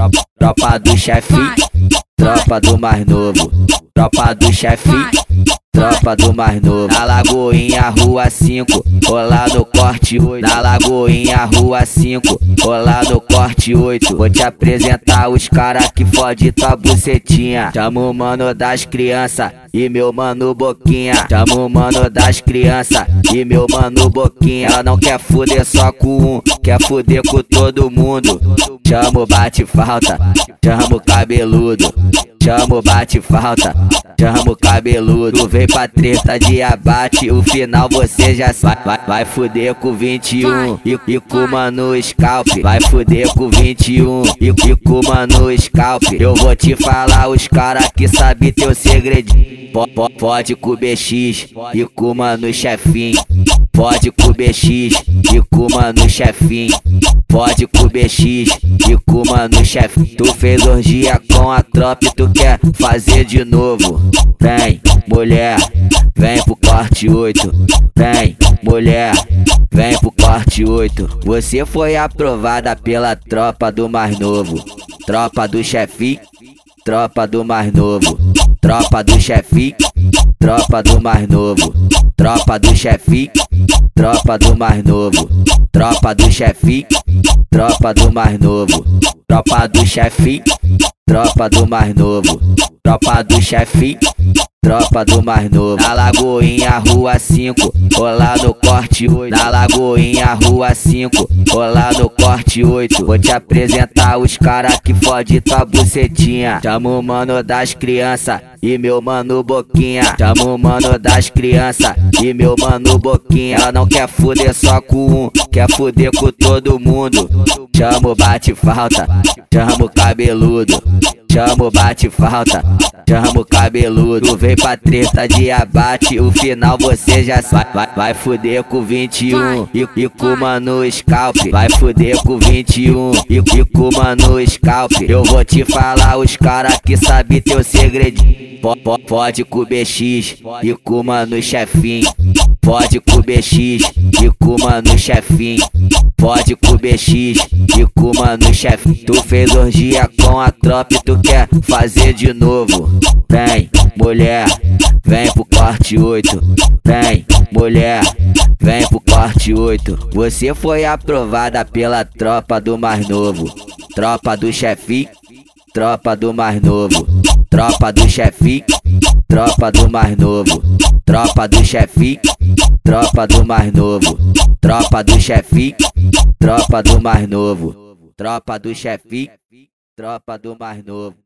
Tropa, tropa do chefe, tropa do mais novo. Tropa do chefe, tropa do mais novo. Na Lagoinha, rua 5, lá no corte 8. Na Lagoinha, rua 5, lá no corte 8. Vou te apresentar os cara que fode tua bucetinha. Chama o mano das crianças e meu mano Boquinha. Chama o mano das crianças e meu mano Boquinha. Ela não quer fuder só com um, quer fuder com todo mundo. Chama o bate falta, chama o cabeludo. Chama o bate falta, chama o cabeludo. Vem pra treta de abate, o final você já sabe. Vai, vai fuder com 21 e, e com mano scalp. Vai fuder com 21 e, e com mano scalp. Eu vou te falar os cara que sabe teu segredinho. Pode com BX e com mano chefinho. Pode com BX e com mano chefinho. Pode com BX e com mano chefe. Tu fez orgia com a tropa e tu quer fazer de novo. Vem, mulher, vem pro corte 8. Vem, mulher, vem pro corte 8. Você foi aprovada pela tropa do mais novo. Tropa do chefe, tropa do mais novo. Tropa do chefe, tropa do mais novo. Tropa do chefe, tropa do mais novo. Tropa do chefe, tropa do mais novo. Tropa do chefe, tropa do mais novo. Tropa do chefe, tropa do mais novo. Na Lagoinha, rua 5, lá no corte 8. Na Lagoinha, rua 5, lá no corte 8. Vou te apresentar os cara que fode tua bucetinha. Chama o mano das crianças e meu mano Boquinha. Chama o mano das crianças e meu mano Boquinha. Ela não quer fuder só com um, quer fuder com todo mundo. Chama o bate falta, chama o cabeludo. Chama o bate falta, chama o cabeludo. Vem pra treta de abate, o final você já sabe. Vai, vai fuder com 21 e, e com mano scalp. Vai fuder com 21 e, e com mano scalp. Eu vou te falar os cara que sabe teu segredinho. Pode com BX e com mano chefinho. Pode com BX e com mano chefinho. Pode com BX e com mano chefe. Tu fez orgia com a tropa e tu quer fazer de novo. Vem, mulher, vem pro corte 8. Vem, mulher, vem pro corte 8. Você foi aprovada pela tropa do mais novo. Tropa do chefe, tropa do mais novo. Tropa do chefe, tropa do mais novo. Tropa do chefe, tropa do mais novo. Tropa do chefe, tropa do mais novo. Tropa do chefe, tropa do mais novo.